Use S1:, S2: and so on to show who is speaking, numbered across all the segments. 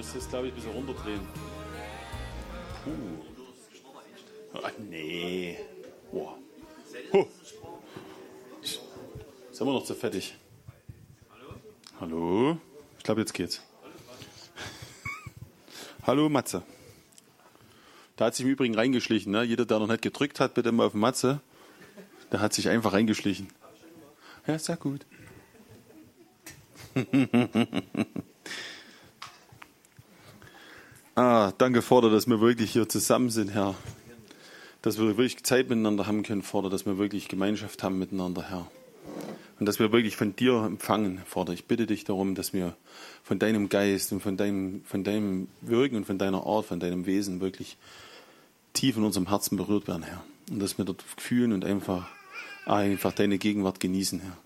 S1: musst das, glaube ich, ein bisschen runterdrehen. Puh. Ach, nee. Boah. Huh. Sind wir noch zu fettig? Hallo? Ich glaube, jetzt geht's. Hallo, Matze. Da hat sich im Übrigen reingeschlichen. Ne? Jeder, der noch nicht gedrückt hat, bitte mal auf Matze. Der hat sich einfach reingeschlichen. Ja, sehr gut. ah, danke, Vater, dass wir wirklich hier zusammen sind, Herr. Dass wir wirklich Zeit miteinander haben können, Vater, dass wir wirklich Gemeinschaft haben miteinander, Herr. Und dass wir wirklich von dir empfangen, Vater. Ich bitte dich darum, dass wir von deinem Geist und von deinem, von deinem Wirken und von deiner Art, von deinem Wesen wirklich tief in unserem Herzen berührt werden, Herr. Und dass wir dort fühlen und einfach, einfach deine Gegenwart genießen, Herr.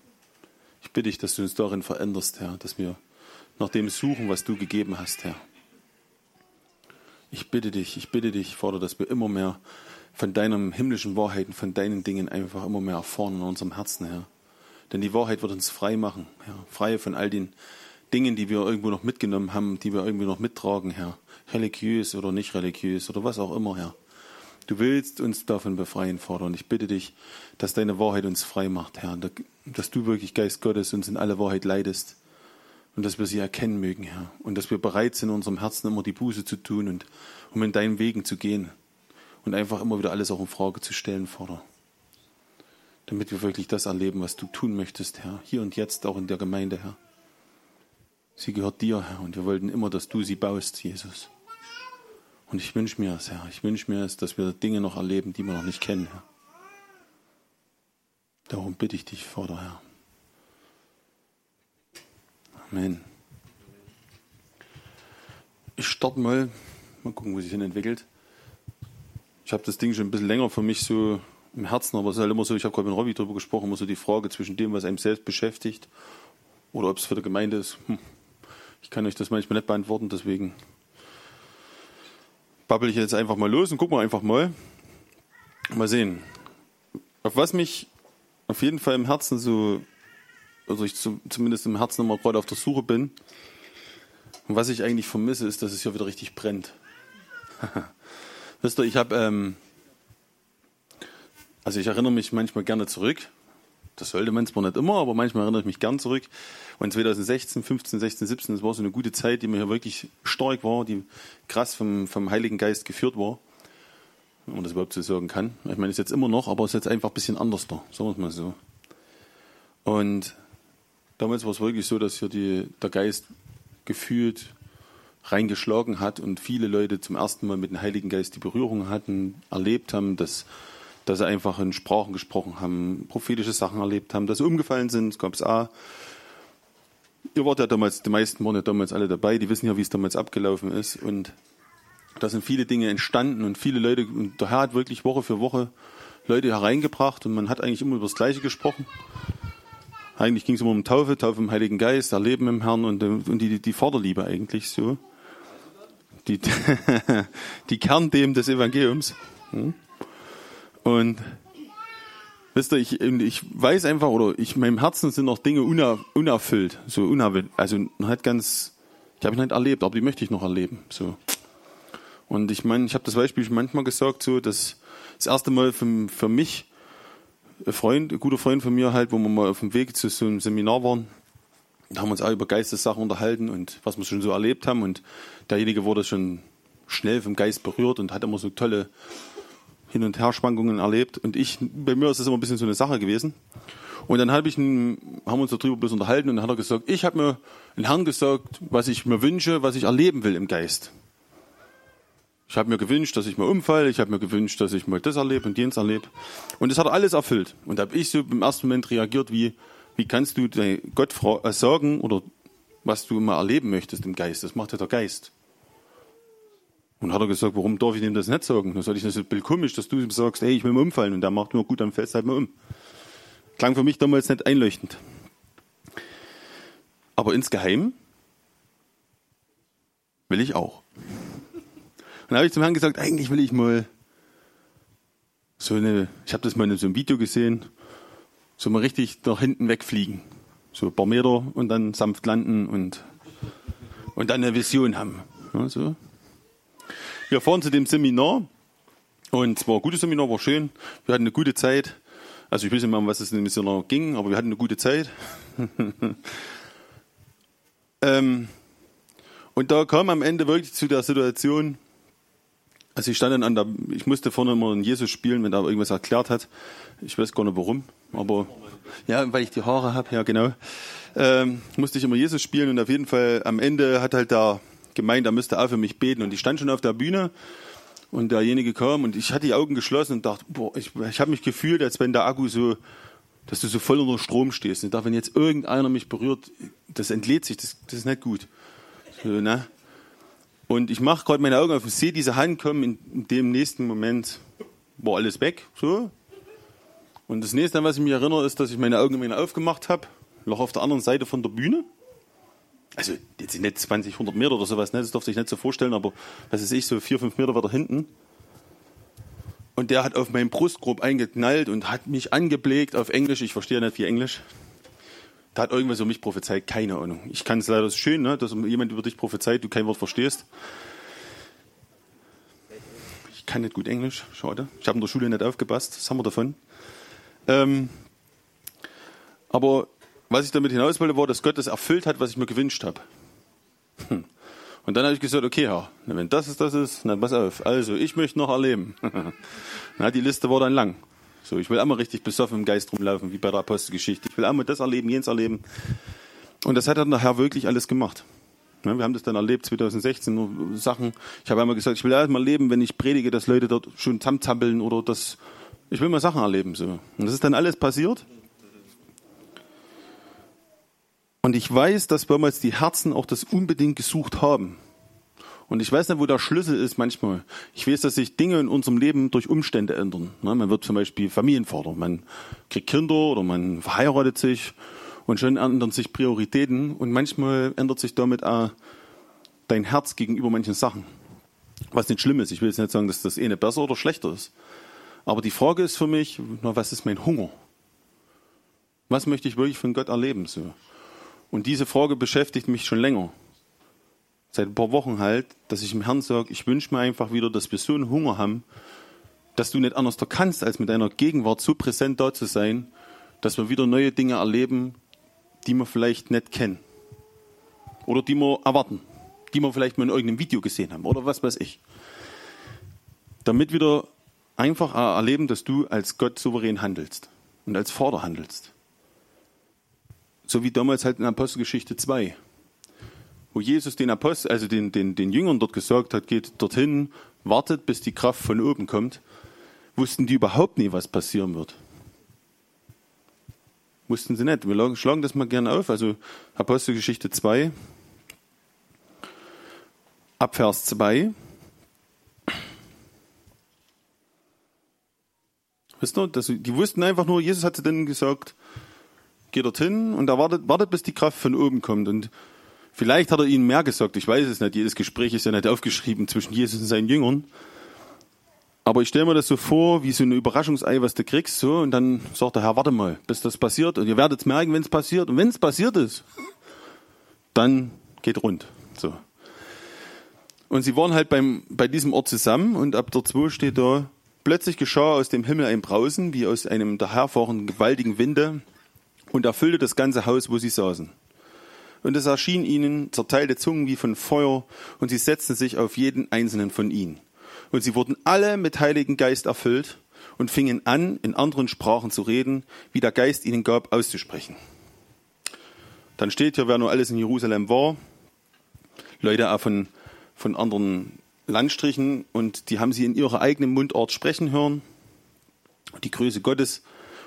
S1: Ich bitte dich, dass du uns darin veränderst, Herr, dass wir nach dem suchen, was du gegeben hast, Herr. Ich bitte dich, ich bitte dich, Vater, dass wir immer mehr von deinen himmlischen Wahrheiten, von deinen Dingen einfach immer mehr erfahren in unserem Herzen, Herr. Denn die Wahrheit wird uns frei machen, Herr. Frei von all den Dingen, die wir irgendwo noch mitgenommen haben, die wir irgendwie noch mittragen, Herr. Religiös oder nicht religiös oder was auch immer, Herr. Du willst uns davon befreien, Vater. Und ich bitte dich, dass deine Wahrheit uns frei macht, Herr. Dass du wirklich, Geist Gottes, uns in alle Wahrheit leidest. Und dass wir sie erkennen mögen, Herr. Und dass wir bereit sind, in unserem Herzen immer die Buße zu tun und um in deinen Wegen zu gehen. Und einfach immer wieder alles auch in Frage zu stellen, Vater damit wir wirklich das erleben, was du tun möchtest, Herr, hier und jetzt auch in der Gemeinde, Herr. Sie gehört dir, Herr, und wir wollten immer, dass du sie baust, Jesus. Und ich wünsche mir es, Herr, ich wünsche mir es, dass wir Dinge noch erleben, die wir noch nicht kennen, Herr. Darum bitte ich dich, Vater, Herr. Amen. Ich starte mal, mal gucken, wo sich hin entwickelt. Ich habe das Ding schon ein bisschen länger für mich so im Herzen, aber es ist halt immer so, ich habe gerade mit Robby darüber gesprochen, immer so die Frage zwischen dem, was einem selbst beschäftigt oder ob es für die Gemeinde ist. Hm. Ich kann euch das manchmal nicht beantworten, deswegen babbel ich jetzt einfach mal los und gucken wir einfach mal. Mal sehen. Auf was mich auf jeden Fall im Herzen so, also ich zumindest im Herzen immer gerade auf der Suche bin und was ich eigentlich vermisse, ist, dass es hier wieder richtig brennt. Wisst ihr, ich habe ähm, also ich erinnere mich manchmal gerne zurück. Das sollte man zwar nicht immer, aber manchmal erinnere ich mich gern zurück. Und 2016, 15, 16, 17, das war so eine gute Zeit, die mir hier wirklich stark war, die krass vom, vom Heiligen Geist geführt war. Wenn man das überhaupt so sagen kann. Ich meine, ist jetzt immer noch, aber es ist jetzt einfach ein bisschen anders da, sagen wir es mal so. Und damals war es wirklich so, dass hier die, der Geist gefühlt reingeschlagen hat und viele Leute zum ersten Mal mit dem Heiligen Geist die Berührung hatten, erlebt haben, dass dass sie einfach in Sprachen gesprochen haben, prophetische Sachen erlebt haben, dass sie umgefallen sind, gab es auch. Ihr wart ja damals, die meisten waren ja damals alle dabei, die wissen ja, wie es damals abgelaufen ist. Und da sind viele Dinge entstanden und viele Leute, und der Herr hat wirklich Woche für Woche Leute hereingebracht und man hat eigentlich immer über das Gleiche gesprochen. Eigentlich ging es immer um Taufe, Taufe im Heiligen Geist, Erleben im Herrn und, und die, die Vaterliebe eigentlich so. Die, die Kernthemen des Evangeliums. Hm? Und wisst ihr, ich, ich weiß einfach, oder ich, meinem Herzen sind noch Dinge uner, unerfüllt, so unerfüllt. Also halt ganz, ich habe ihn nicht erlebt, aber die möchte ich noch erleben. So. Und ich meine, ich habe das Beispiel manchmal gesagt, so, dass das erste Mal für, für mich, ein Freund, ein guter Freund von mir halt, wo wir mal auf dem Weg zu so einem Seminar waren, da haben wir uns auch über Geistessachen unterhalten und was wir schon so erlebt haben. Und derjenige wurde schon schnell vom Geist berührt und hat immer so tolle hin und her Schwankungen erlebt. Und ich, bei mir ist das immer ein bisschen so eine Sache gewesen. Und dann hab ich einen, haben wir uns darüber bloß unterhalten und dann hat er gesagt, ich habe mir den Herrn gesagt, was ich mir wünsche, was ich erleben will im Geist. Ich habe mir gewünscht, dass ich mal umfalle, ich habe mir gewünscht, dass ich mal das erlebe und jenes erlebe. Und das hat er alles erfüllt. Und da habe ich so im ersten Moment reagiert, wie, wie kannst du Gott äh, sagen oder was du mal erleben möchtest im Geist? Das macht ja der Geist. Und hat er gesagt, warum darf ich ihm das nicht sagen? Dann sage ich, das ist ein bisschen komisch, dass du ihm sagst, ey, ich will mal umfallen. Und der macht nur gut, dann fällst halt mal um. Klang für mich damals nicht einleuchtend. Aber insgeheim will ich auch. Dann habe ich zum Herrn gesagt, eigentlich will ich mal so eine, ich habe das mal in so einem Video gesehen, so mal richtig nach hinten wegfliegen. So ein paar Meter und dann sanft landen und, und dann eine Vision haben. Ja, so. Wir fahren zu dem Seminar und es war ein gutes Seminar, war schön. Wir hatten eine gute Zeit. Also ich weiß nicht mehr, um was es in dem Seminar ging, aber wir hatten eine gute Zeit. ähm, und da kam am Ende wirklich zu der Situation, also ich stand dann an der, ich musste vorne immer einen Jesus spielen, wenn er irgendwas erklärt hat. Ich weiß gar nicht warum, aber ja, weil ich die Haare habe, ja genau. Ähm, musste ich immer Jesus spielen und auf jeden Fall am Ende hat halt der gemeint, er müsste auch für mich beten und ich stand schon auf der Bühne und derjenige kam und ich hatte die Augen geschlossen und dachte, boah, ich, ich habe mich gefühlt, als wenn der Akku so, dass du so voll unter Strom stehst. Und ich dachte, wenn jetzt irgendeiner mich berührt, das entlädt sich, das, das ist nicht gut. So, ne? Und ich mache gerade meine Augen auf und sehe diese Hand kommen. In, dem nächsten Moment war alles weg. So. Und das nächste, was ich mich erinnere, ist, dass ich meine Augen immer aufgemacht habe. Noch auf der anderen Seite von der Bühne. Also jetzt sind nicht 20, 100 Meter oder sowas, ne? das durfte ich nicht so vorstellen, aber was weiß ich, so vier, fünf Meter weiter hinten. Und der hat auf meinen Brustkorb eingeknallt und hat mich angeblägt auf Englisch. Ich verstehe nicht viel Englisch. Da hat irgendwas über mich prophezeit, keine Ahnung. Ich kann es leider, schön, ne, dass jemand über dich prophezeit, du kein Wort verstehst. Ich kann nicht gut Englisch, schade. Ich habe in der Schule nicht aufgepasst, was haben wir davon? Ähm, aber was ich damit hinaus wollte, war, dass Gott das erfüllt hat, was ich mir gewünscht habe. Hm. Und dann habe ich gesagt, okay, Herr, wenn das ist, das ist, na pass auf. Also, ich möchte noch erleben. na, die Liste war dann lang. So, ich will einmal richtig besoffen im Geist rumlaufen, wie bei der Apostelgeschichte. Ich will einmal das erleben, jenes erleben. Und das hat dann der Herr wirklich alles gemacht. Ja, wir haben das dann erlebt 2016, nur Sachen. Ich habe einmal gesagt, ich will erstmal leben, wenn ich predige, dass Leute dort schon zusammenzappeln oder das, ich will mal Sachen erleben, so. Und das ist dann alles passiert. Und ich weiß, dass damals die Herzen auch das unbedingt gesucht haben. Und ich weiß nicht, wo der Schlüssel ist manchmal. Ich weiß, dass sich Dinge in unserem Leben durch Umstände ändern. Man wird zum Beispiel Familienvater, man kriegt Kinder oder man verheiratet sich und schon ändern sich Prioritäten und manchmal ändert sich damit auch dein Herz gegenüber manchen Sachen. Was nicht schlimm ist. Ich will jetzt nicht sagen, dass das eine besser oder schlechter ist. Aber die Frage ist für mich, was ist mein Hunger? Was möchte ich wirklich von Gott erleben? Und diese Frage beschäftigt mich schon länger. Seit ein paar Wochen halt, dass ich dem Herrn sage, ich wünsche mir einfach wieder, dass wir so einen Hunger haben, dass du nicht anders kannst, als mit deiner Gegenwart so präsent da zu sein, dass wir wieder neue Dinge erleben, die wir vielleicht nicht kennen. Oder die wir erwarten. Die wir vielleicht mal in irgendeinem Video gesehen haben. Oder was weiß ich. Damit wieder einfach erleben, dass du als Gott souverän handelst. Und als Vater handelst. So wie damals halt in Apostelgeschichte 2. Wo Jesus den Apostel, also den, den, den Jüngern dort gesagt hat, geht dorthin, wartet, bis die Kraft von oben kommt, wussten die überhaupt nie, was passieren wird. Wussten sie nicht. Wir schlagen das mal gerne auf. Also Apostelgeschichte 2, Abvers 2. Wisst ihr, das, die wussten einfach nur, Jesus hatte dann gesagt, geht dorthin und er wartet, wartet, bis die Kraft von oben kommt. Und vielleicht hat er ihnen mehr gesagt, ich weiß es nicht, jedes Gespräch ist ja nicht aufgeschrieben zwischen Jesus und seinen Jüngern. Aber ich stelle mir das so vor, wie so ein Überraschungsei, was du kriegst, so, und dann sagt der Herr, warte mal, bis das passiert, und ihr werdet es merken, wenn es passiert. Und wenn es passiert ist, dann geht rund. So. Und sie waren halt beim, bei diesem Ort zusammen, und ab der 2 steht da, plötzlich geschah aus dem Himmel ein Brausen, wie aus einem daherfahrenden gewaltigen Winde, und erfüllte das ganze Haus, wo sie saßen. Und es erschien ihnen zerteilte Zungen wie von Feuer, und sie setzten sich auf jeden einzelnen von ihnen. Und sie wurden alle mit Heiligen Geist erfüllt und fingen an, in anderen Sprachen zu reden, wie der Geist ihnen gab, auszusprechen. Dann steht hier, wer nur alles in Jerusalem war, Leute auch von, von anderen Landstrichen, und die haben sie in ihrer eigenen Mundart sprechen hören, die Größe Gottes.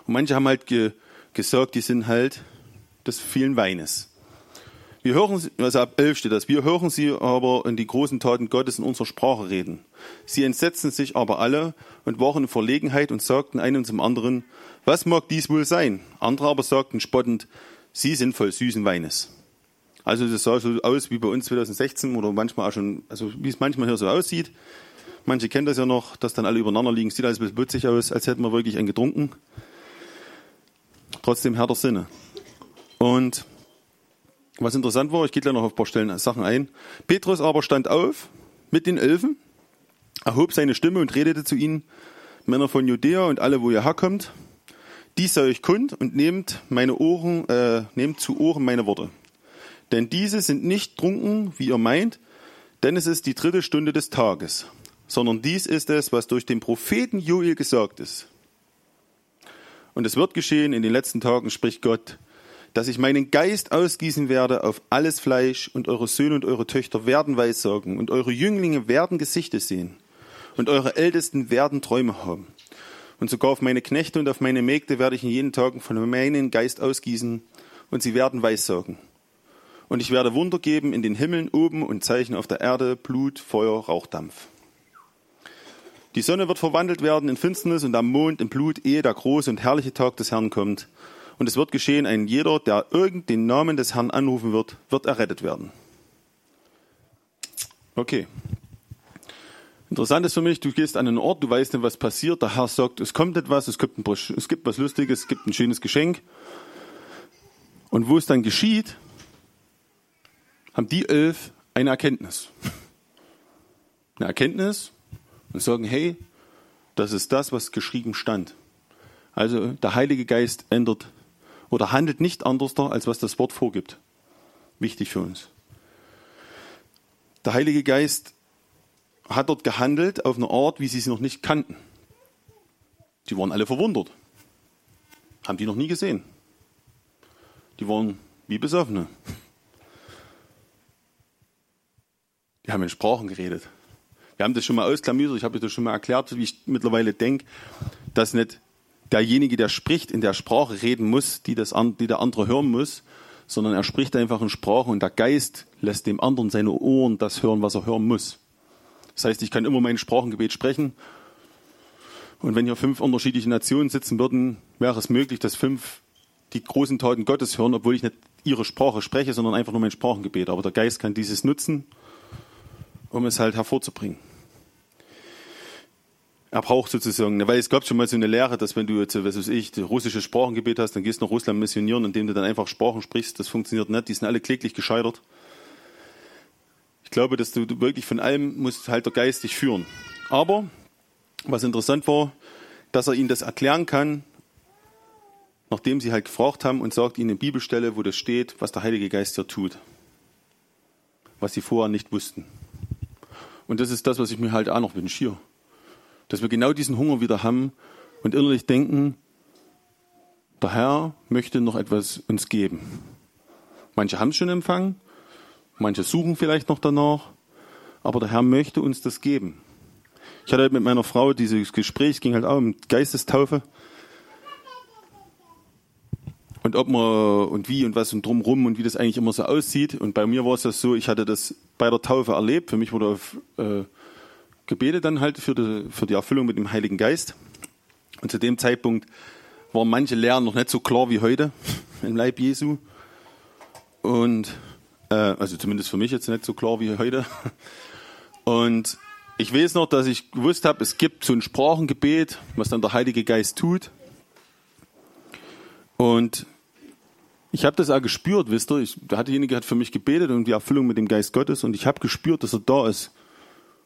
S1: Und manche haben halt ge, gesagt, die sind halt des vielen Weines. Wir hören, also ab 11 steht das, wir hören sie aber in die großen Taten Gottes in unserer Sprache reden. Sie entsetzten sich aber alle und waren in Verlegenheit und sagten einem zum anderen, was mag dies wohl sein? Andere aber sagten spottend, sie sind voll süßen Weines. Also das sah so aus wie bei uns 2016 oder manchmal auch schon, also wie es manchmal hier so aussieht. Manche kennen das ja noch, dass dann alle übereinander liegen, sieht alles ein bisschen putzig aus, als hätten wir wirklich einen getrunken trotzdem Herr der Sinne. Und was interessant war, ich gehe gleich noch auf ein paar Stellen Sachen ein. Petrus aber stand auf mit den Elfen, erhob seine Stimme und redete zu ihnen, Männer von Judäa und alle, wo ihr herkommt, dies sei euch kund und nehmt meine Ohren, äh, nehmt zu Ohren meine Worte. Denn diese sind nicht trunken, wie ihr meint, denn es ist die dritte Stunde des Tages, sondern dies ist es, was durch den Propheten Joel gesagt ist. Und es wird geschehen in den letzten Tagen, spricht Gott, dass ich meinen Geist ausgießen werde auf alles Fleisch und eure Söhne und eure Töchter werden Weissagen und eure Jünglinge werden Gesichter sehen und eure Ältesten werden Träume haben. Und sogar auf meine Knechte und auf meine Mägde werde ich in jenen Tagen von meinem Geist ausgießen und sie werden Weissagen. Und ich werde Wunder geben in den Himmeln oben und Zeichen auf der Erde, Blut, Feuer, Rauchdampf. Die Sonne wird verwandelt werden in Finsternis und am Mond in Blut, ehe der große und herrliche Tag des Herrn kommt. Und es wird geschehen, ein jeder, der irgend den Namen des Herrn anrufen wird, wird errettet werden. Okay. Interessant ist für mich, du gehst an einen Ort, du weißt nicht, was passiert. Der Herr sagt, es kommt etwas, es gibt, ein, es gibt was Lustiges, es gibt ein schönes Geschenk. Und wo es dann geschieht, haben die elf eine Erkenntnis. Eine Erkenntnis und sagen, hey, das ist das, was geschrieben stand. Also der Heilige Geist ändert oder handelt nicht anders, als was das Wort vorgibt. Wichtig für uns. Der Heilige Geist hat dort gehandelt auf eine Art, wie sie es noch nicht kannten. Die waren alle verwundert. Haben die noch nie gesehen. Die waren wie Besoffene. Die haben in Sprachen geredet. Wir haben das schon mal ausklamüsert, ich habe das schon mal erklärt, wie ich mittlerweile denke, dass nicht derjenige, der spricht, in der Sprache reden muss, die, das, die der andere hören muss, sondern er spricht einfach in Sprache und der Geist lässt dem anderen seine Ohren das hören, was er hören muss. Das heißt, ich kann immer mein Sprachengebet sprechen. Und wenn hier fünf unterschiedliche Nationen sitzen würden, wäre es möglich, dass fünf die großen Taten Gottes hören, obwohl ich nicht ihre Sprache spreche, sondern einfach nur mein Sprachengebet. Aber der Geist kann dieses nutzen, um es halt hervorzubringen er braucht sozusagen, weil es gab schon mal so eine Lehre, dass wenn du jetzt, was weiß ich, russische Sprachengebet hast, dann gehst du nach Russland missionieren, indem du dann einfach Sprachen sprichst. Das funktioniert nicht. Die sind alle kläglich gescheitert. Ich glaube, dass du wirklich von allem musst halt der Geist dich führen. Aber, was interessant war, dass er ihnen das erklären kann, nachdem sie halt gefragt haben und sagt ihnen eine Bibelstelle, wo das steht, was der Heilige Geist hier tut. Was sie vorher nicht wussten. Und das ist das, was ich mir halt auch noch wünsche hier dass wir genau diesen Hunger wieder haben und innerlich denken, der Herr möchte noch etwas uns geben. Manche haben es schon empfangen, manche suchen vielleicht noch danach, aber der Herr möchte uns das geben. Ich hatte mit meiner Frau dieses Gespräch, es ging halt auch um Geistestaufe. Und ob man und wie und was und drumrum und wie das eigentlich immer so aussieht. Und bei mir war es das so, ich hatte das bei der Taufe erlebt. Für mich wurde auf äh, gebetet dann halt für die, für die Erfüllung mit dem Heiligen Geist. Und zu dem Zeitpunkt waren manche Lehren noch nicht so klar wie heute im Leib Jesu. Und äh, also zumindest für mich jetzt nicht so klar wie heute. Und ich weiß noch, dass ich gewusst habe, es gibt so ein Sprachengebet, was dann der Heilige Geist tut. Und ich habe das auch gespürt, wisst ihr. Ich, derjenige hat für mich gebetet und die Erfüllung mit dem Geist Gottes und ich habe gespürt, dass er da ist.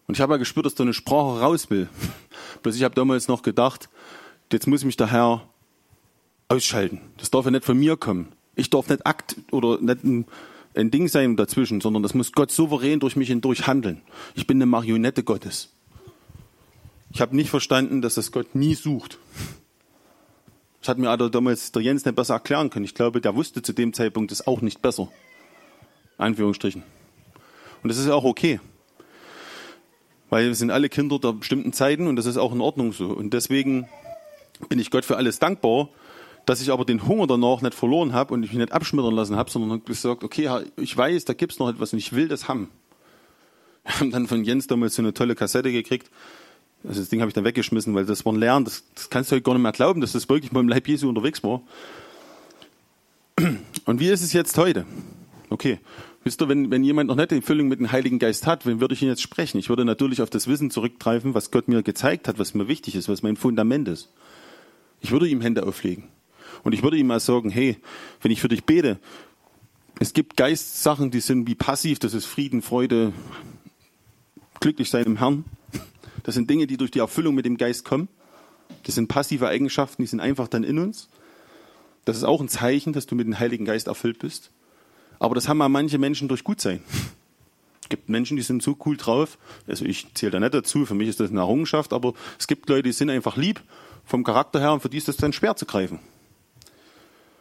S1: Und ich habe ja gespürt, dass da eine Sprache raus will. Bloß ich habe damals noch gedacht, jetzt muss mich der Herr ausschalten. Das darf ja nicht von mir kommen. Ich darf nicht Akt oder nicht ein, ein Ding sein dazwischen, sondern das muss Gott souverän durch mich hindurch handeln. Ich bin eine Marionette Gottes. Ich habe nicht verstanden, dass das Gott nie sucht. Das hat mir also damals der Jens nicht besser erklären können. Ich glaube, der wusste zu dem Zeitpunkt das auch nicht besser. Anführungsstrichen. Und das ist auch okay. Weil wir sind alle Kinder der bestimmten Zeiten und das ist auch in Ordnung so. Und deswegen bin ich Gott für alles dankbar, dass ich aber den Hunger danach nicht verloren habe und ich mich nicht abschmittern lassen habe, sondern gesagt, okay, ich weiß, da gibt's noch etwas und ich will das haben. Wir haben dann von Jens damals so eine tolle Kassette gekriegt. Also das Ding habe ich dann weggeschmissen, weil das war ein Lernen, das, das kannst du heute gar nicht mehr glauben, dass das wirklich mal im Leib Jesu unterwegs war. Und wie ist es jetzt heute? Okay, Wisst ihr, wenn, wenn jemand noch nicht die Füllung mit dem Heiligen Geist hat, wen würde ich ihn jetzt sprechen? Ich würde natürlich auf das Wissen zurückgreifen, was Gott mir gezeigt hat, was mir wichtig ist, was mein Fundament ist. Ich würde ihm Hände auflegen. Und ich würde ihm mal sagen, hey, wenn ich für dich bete, Es gibt Geistsachen, die sind wie passiv, das ist Frieden, Freude, glücklich sein im Herrn. Das sind Dinge, die durch die Erfüllung mit dem Geist kommen. Das sind passive Eigenschaften, die sind einfach dann in uns. Das ist auch ein Zeichen, dass du mit dem Heiligen Geist erfüllt bist. Aber das haben mal manche Menschen durch Gutsein. Es gibt Menschen, die sind so cool drauf. Also ich zähle da nicht dazu, für mich ist das eine Errungenschaft, aber es gibt Leute, die sind einfach lieb vom Charakter her und für die ist das dann schwer zu greifen.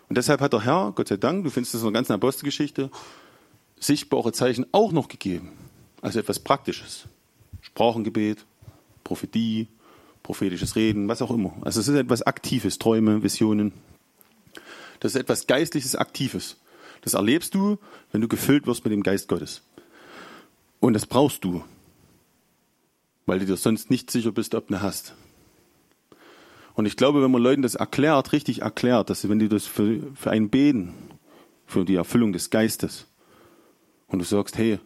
S1: Und deshalb hat der Herr, Gott sei Dank, du findest das in der ganzen Apostelgeschichte, sichtbare Zeichen auch noch gegeben. Also etwas Praktisches. Sprachengebet, Prophetie, prophetisches Reden, was auch immer. Also es ist etwas Aktives, Träume, Visionen. Das ist etwas Geistliches, Aktives. Das erlebst du, wenn du gefüllt wirst mit dem Geist Gottes. Und das brauchst du, weil du dir sonst nicht sicher bist, ob du eine hast. Und ich glaube, wenn man Leuten das erklärt, richtig erklärt, dass wenn du das für, für einen beten, für die Erfüllung des Geistes, und du sagst, hey,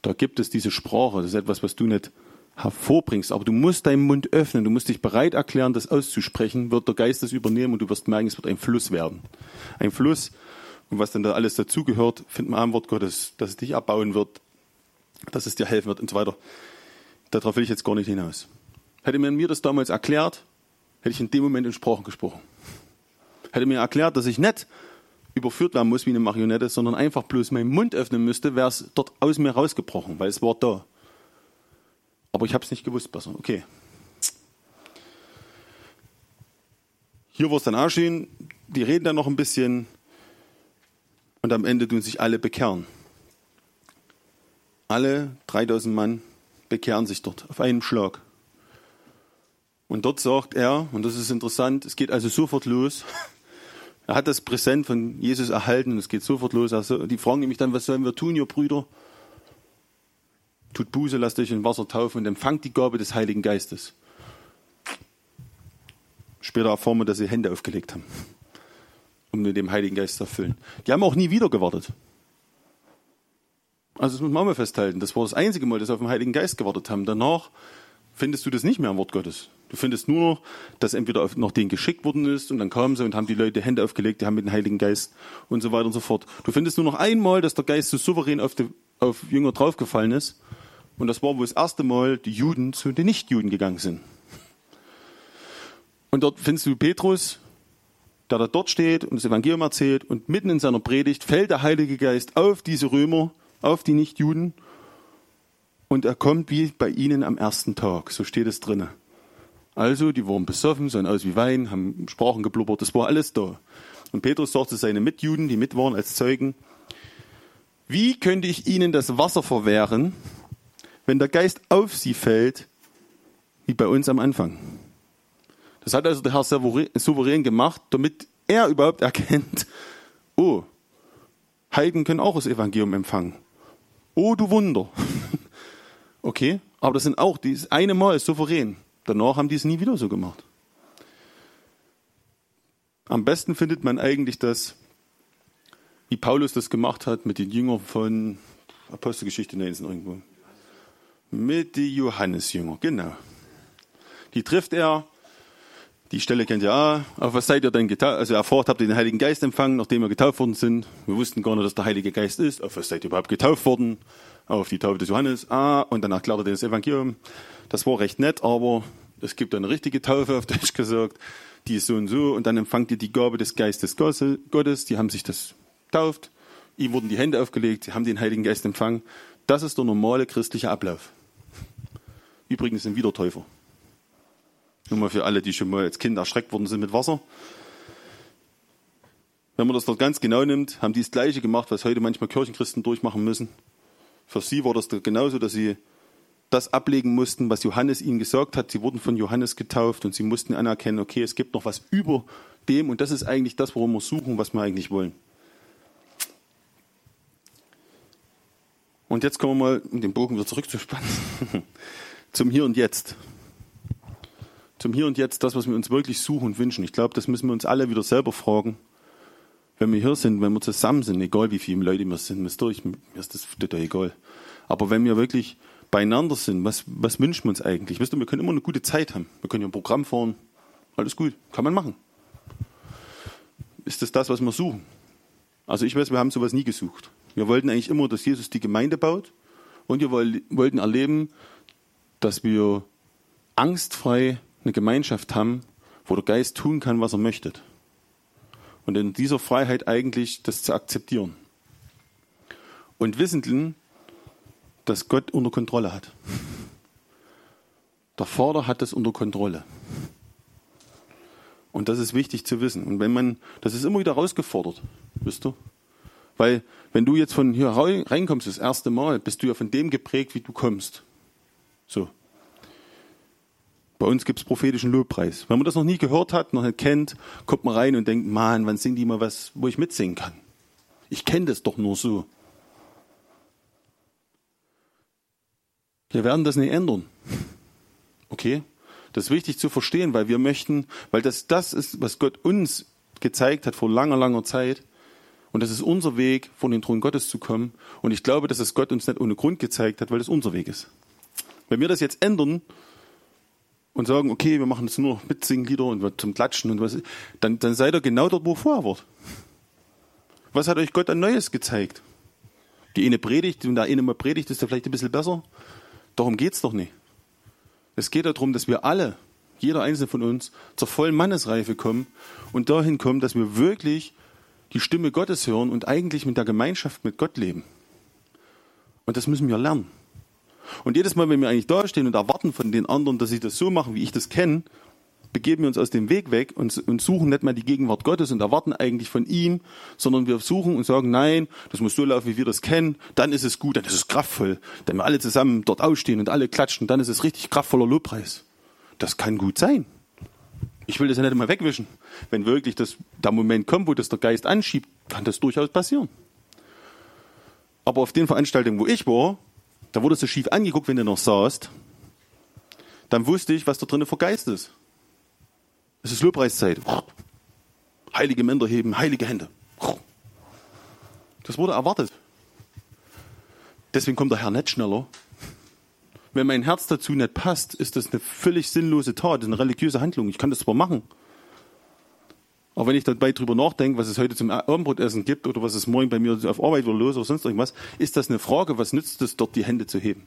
S1: da gibt es diese Sprache, das ist etwas, was du nicht hervorbringst, aber du musst deinen Mund öffnen, du musst dich bereit erklären, das auszusprechen, wird der Geist das übernehmen und du wirst merken, es wird ein Fluss werden. Ein Fluss, und was dann da alles dazugehört, findet man am Wort Gottes, dass es dich abbauen wird, dass es dir helfen wird und so weiter. Darauf will ich jetzt gar nicht hinaus. Hätte man mir das damals erklärt, hätte ich in dem Moment in Sprachen gesprochen. Hätte mir erklärt, dass ich nicht überführt werden muss wie eine Marionette, sondern einfach bloß meinen Mund öffnen müsste, wäre es dort aus mir rausgebrochen, weil es war da. Aber ich habe es nicht gewusst besser. Okay. Hier war es dann auch die reden dann noch ein bisschen und am Ende tun sich alle bekehren. Alle 3000 Mann bekehren sich dort auf einen Schlag. Und dort sagt er, und das ist interessant, es geht also sofort los. Er hat das Präsent von Jesus erhalten und es geht sofort los. Also die fragen nämlich dann, was sollen wir tun, ihr Brüder? Tut Buße, lasst euch in Wasser taufen und empfangt die Gabe des Heiligen Geistes. Später erfahren wir, dass sie Hände aufgelegt haben um mit dem Heiligen Geist zu erfüllen. Die haben auch nie wieder gewartet. Also das muss man mal festhalten. Das war das einzige Mal, dass sie auf den Heiligen Geist gewartet haben. Danach findest du das nicht mehr am Wort Gottes. Du findest nur noch, dass entweder noch denen geschickt worden ist und dann kamen sie und haben die Leute Hände aufgelegt, die haben mit dem Heiligen Geist und so weiter und so fort. Du findest nur noch einmal, dass der Geist so souverän auf, die, auf Jünger draufgefallen ist. Und das war, wo das erste Mal die Juden zu den Nichtjuden gegangen sind. Und dort findest du Petrus, der da dort steht und das Evangelium erzählt und mitten in seiner Predigt fällt der Heilige Geist auf diese Römer, auf die Nichtjuden und er kommt wie bei ihnen am ersten Tag, so steht es drinnen. Also, die waren besoffen, sahen aus wie Wein, haben Sprachen geblubbert, das war alles da. Und Petrus sagte seine Mitjuden, die mit waren als Zeugen, wie könnte ich ihnen das Wasser verwehren, wenn der Geist auf sie fällt, wie bei uns am Anfang? Das hat also der Herr souverän gemacht, damit er überhaupt erkennt, oh, Heiden können auch das Evangelium empfangen. Oh, du Wunder. Okay, aber das sind auch, dieses eine Mal ist souverän. Danach haben die es nie wieder so gemacht. Am besten findet man eigentlich das, wie Paulus das gemacht hat mit den Jüngern von Apostelgeschichte 19 irgendwo. Mit den Johannesjünger, genau. Die trifft er die Stelle kennt ihr auch. Auf was seid ihr denn getauft? Also erfahrt habt ihr den Heiligen Geist empfangen, nachdem wir getauft worden sind. Wir wussten gar nicht, dass der Heilige Geist ist. Auf was seid ihr überhaupt getauft worden? Auf die Taufe des Johannes. Ah, und dann erklärt er das Evangelium. Das war recht nett, aber es gibt eine richtige Taufe, auf Deutsch gesagt. Die ist so und so. Und dann empfangt ihr die Gabe des Geistes Gottes. Die haben sich das tauft. Ihm wurden die Hände aufgelegt. Sie haben den Heiligen Geist empfangen. Das ist der normale christliche Ablauf. Übrigens sind Wiedertäufer. Nur mal für alle, die schon mal als Kind erschreckt worden sind mit Wasser. Wenn man das dort ganz genau nimmt, haben die das Gleiche gemacht, was heute manchmal Kirchenchristen durchmachen müssen. Für sie war das genauso, dass sie das ablegen mussten, was Johannes ihnen gesagt hat. Sie wurden von Johannes getauft und sie mussten anerkennen, okay, es gibt noch was über dem und das ist eigentlich das, worum wir suchen, was wir eigentlich wollen. Und jetzt kommen wir mal, um den Bogen wieder zurückzuspannen, zum Hier und Jetzt zum Hier und Jetzt das, was wir uns wirklich suchen und wünschen. Ich glaube, das müssen wir uns alle wieder selber fragen. Wenn wir hier sind, wenn wir zusammen sind, egal wie viele Leute wir sind, ist durch, mir ist das total egal. Aber wenn wir wirklich beieinander sind, was, was wünschen wir uns eigentlich? Wisst ihr, wir können immer eine gute Zeit haben. Wir können ja ein Programm fahren. Alles gut, kann man machen. Ist das das, was wir suchen? Also ich weiß, wir haben sowas nie gesucht. Wir wollten eigentlich immer, dass Jesus die Gemeinde baut und wir wollten erleben, dass wir angstfrei eine Gemeinschaft haben, wo der Geist tun kann, was er möchte. Und in dieser Freiheit eigentlich das zu akzeptieren. Und wissenden, dass Gott unter Kontrolle hat. Der Vater hat das unter Kontrolle. Und das ist wichtig zu wissen. Und wenn man, das ist immer wieder herausgefordert, wisst du? Weil, wenn du jetzt von hier reinkommst, das erste Mal, bist du ja von dem geprägt, wie du kommst. So. Bei uns gibt es prophetischen Lobpreis. Wenn man das noch nie gehört hat, noch nicht kennt, kommt man rein und denkt, Mann, wann singen die mal was, wo ich mitsingen kann? Ich kenne das doch nur so. Wir werden das nicht ändern. Okay? Das ist wichtig zu verstehen, weil wir möchten, weil das das ist, was Gott uns gezeigt hat vor langer, langer Zeit. Und das ist unser Weg, vor den Thron Gottes zu kommen. Und ich glaube, dass es Gott uns nicht ohne Grund gezeigt hat, weil es unser Weg ist. Wenn wir das jetzt ändern und sagen, okay, wir machen jetzt nur mit Singlieder und zum Klatschen und was, dann, dann seid ihr genau dort, wo vorher wart. Was hat euch Gott an Neues gezeigt? Die eine Predigt, und der eine mal predigt, ist ja vielleicht ein bisschen besser. Darum geht's doch nicht. Es geht darum, dass wir alle, jeder einzelne von uns, zur vollen Mannesreife kommen und dahin kommen, dass wir wirklich die Stimme Gottes hören und eigentlich mit der Gemeinschaft mit Gott leben. Und das müssen wir lernen. Und jedes Mal, wenn wir eigentlich dastehen und erwarten von den anderen, dass sie das so machen, wie ich das kenne, begeben wir uns aus dem Weg weg und, und, suchen nicht mal die Gegenwart Gottes und erwarten eigentlich von ihm, sondern wir suchen und sagen, nein, das muss so laufen, wie wir das kennen, dann ist es gut, dann ist es kraftvoll. Wenn wir alle zusammen dort ausstehen und alle klatschen, dann ist es richtig kraftvoller Lobpreis. Das kann gut sein. Ich will das ja nicht immer wegwischen. Wenn wirklich das, der Moment kommt, wo das der Geist anschiebt, kann das durchaus passieren. Aber auf den Veranstaltungen, wo ich war, da wurde so schief angeguckt, wenn du noch saßt, dann wusste ich, was da drinnen für Geist ist. Es ist Lobpreiszeit. Heilige Männer heben, heilige Hände. Das wurde erwartet. Deswegen kommt der Herr nicht schneller. Wenn mein Herz dazu nicht passt, ist das eine völlig sinnlose Tat, eine religiöse Handlung. Ich kann das zwar machen. Aber wenn ich dabei drüber nachdenke, was es heute zum Abendbrotessen gibt oder was es morgen bei mir auf Arbeit oder los oder sonst irgendwas, ist das eine Frage, was nützt es, dort die Hände zu heben?